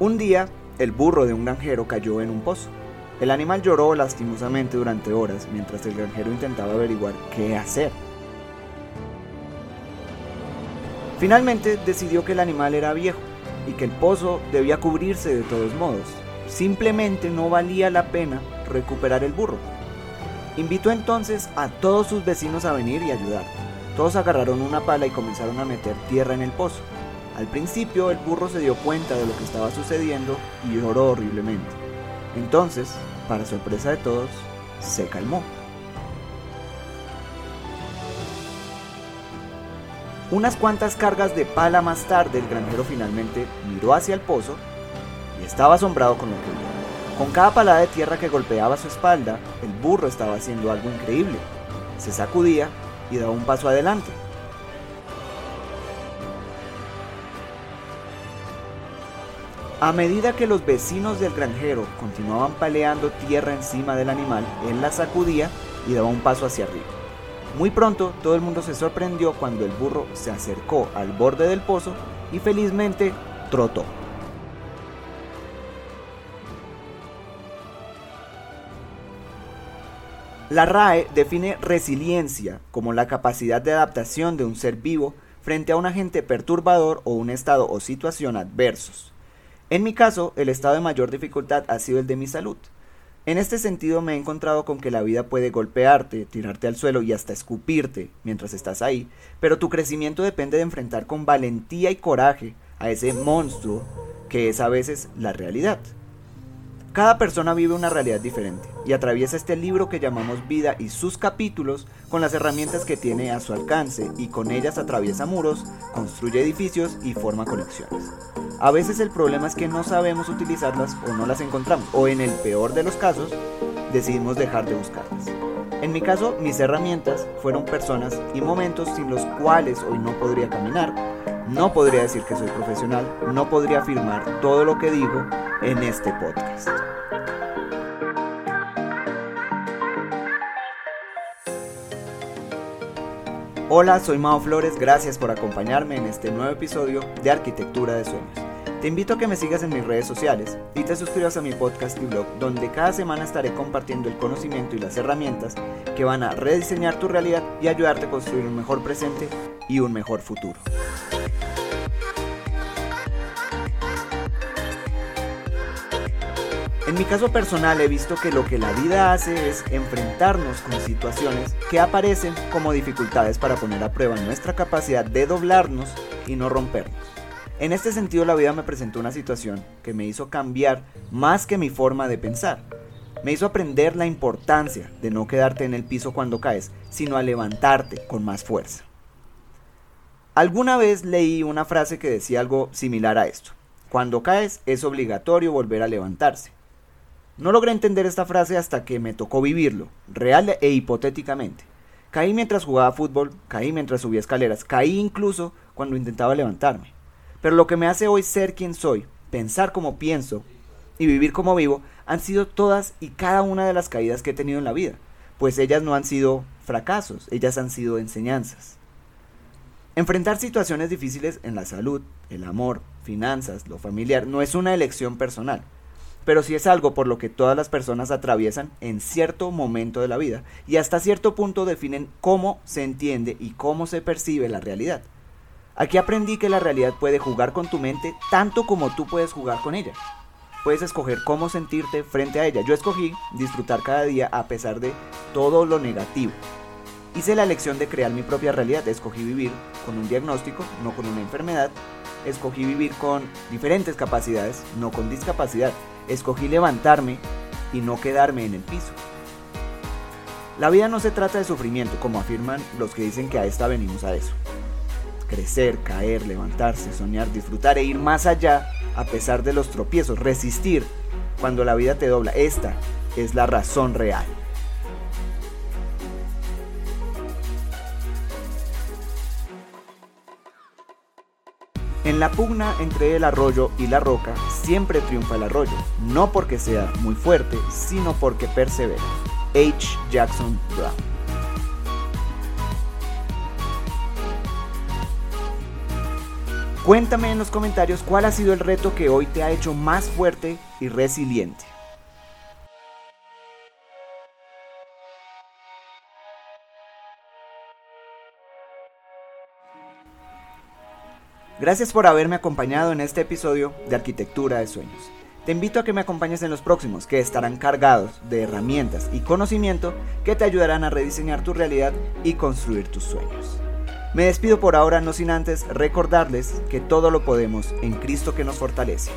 Un día, el burro de un granjero cayó en un pozo. El animal lloró lastimosamente durante horas mientras el granjero intentaba averiguar qué hacer. Finalmente decidió que el animal era viejo y que el pozo debía cubrirse de todos modos. Simplemente no valía la pena recuperar el burro. Invitó entonces a todos sus vecinos a venir y ayudar. Todos agarraron una pala y comenzaron a meter tierra en el pozo. Al principio el burro se dio cuenta de lo que estaba sucediendo y lloró horriblemente. Entonces, para sorpresa de todos, se calmó. Unas cuantas cargas de pala más tarde, el granjero finalmente miró hacia el pozo y estaba asombrado con lo que vio. Con cada palada de tierra que golpeaba su espalda, el burro estaba haciendo algo increíble. Se sacudía y daba un paso adelante. A medida que los vecinos del granjero continuaban paleando tierra encima del animal, él la sacudía y daba un paso hacia arriba. Muy pronto todo el mundo se sorprendió cuando el burro se acercó al borde del pozo y felizmente trotó. La RAE define resiliencia como la capacidad de adaptación de un ser vivo frente a un agente perturbador o un estado o situación adversos. En mi caso, el estado de mayor dificultad ha sido el de mi salud. En este sentido me he encontrado con que la vida puede golpearte, tirarte al suelo y hasta escupirte mientras estás ahí, pero tu crecimiento depende de enfrentar con valentía y coraje a ese monstruo que es a veces la realidad. Cada persona vive una realidad diferente y atraviesa este libro que llamamos vida y sus capítulos con las herramientas que tiene a su alcance y con ellas atraviesa muros, construye edificios y forma conexiones. A veces el problema es que no sabemos utilizarlas o no las encontramos o en el peor de los casos decidimos dejar de buscarlas. En mi caso, mis herramientas fueron personas y momentos sin los cuales hoy no podría caminar, no podría decir que soy profesional, no podría afirmar todo lo que digo en este podcast. Hola, soy Mao Flores, gracias por acompañarme en este nuevo episodio de Arquitectura de Sueños. Te invito a que me sigas en mis redes sociales y te suscribas a mi podcast y blog, donde cada semana estaré compartiendo el conocimiento y las herramientas que van a rediseñar tu realidad y ayudarte a construir un mejor presente y un mejor futuro. En mi caso personal he visto que lo que la vida hace es enfrentarnos con situaciones que aparecen como dificultades para poner a prueba nuestra capacidad de doblarnos y no rompernos. En este sentido la vida me presentó una situación que me hizo cambiar más que mi forma de pensar. Me hizo aprender la importancia de no quedarte en el piso cuando caes, sino a levantarte con más fuerza. Alguna vez leí una frase que decía algo similar a esto. Cuando caes es obligatorio volver a levantarse. No logré entender esta frase hasta que me tocó vivirlo, real e hipotéticamente. Caí mientras jugaba fútbol, caí mientras subía escaleras, caí incluso cuando intentaba levantarme. Pero lo que me hace hoy ser quien soy, pensar como pienso y vivir como vivo, han sido todas y cada una de las caídas que he tenido en la vida, pues ellas no han sido fracasos, ellas han sido enseñanzas. Enfrentar situaciones difíciles en la salud, el amor, finanzas, lo familiar, no es una elección personal pero sí es algo por lo que todas las personas atraviesan en cierto momento de la vida y hasta cierto punto definen cómo se entiende y cómo se percibe la realidad. Aquí aprendí que la realidad puede jugar con tu mente tanto como tú puedes jugar con ella. Puedes escoger cómo sentirte frente a ella. Yo escogí disfrutar cada día a pesar de todo lo negativo. Hice la elección de crear mi propia realidad. Escogí vivir con un diagnóstico, no con una enfermedad. Escogí vivir con diferentes capacidades, no con discapacidad escogí levantarme y no quedarme en el piso. La vida no se trata de sufrimiento, como afirman los que dicen que a esta venimos a eso. Crecer, caer, levantarse, soñar, disfrutar e ir más allá a pesar de los tropiezos, resistir cuando la vida te dobla. Esta es la razón real. En la pugna entre el arroyo y la roca siempre triunfa el arroyo, no porque sea muy fuerte, sino porque persevera. H. Jackson Brown. Cuéntame en los comentarios cuál ha sido el reto que hoy te ha hecho más fuerte y resiliente. Gracias por haberme acompañado en este episodio de Arquitectura de Sueños. Te invito a que me acompañes en los próximos, que estarán cargados de herramientas y conocimiento que te ayudarán a rediseñar tu realidad y construir tus sueños. Me despido por ahora no sin antes recordarles que todo lo podemos en Cristo que nos fortalece.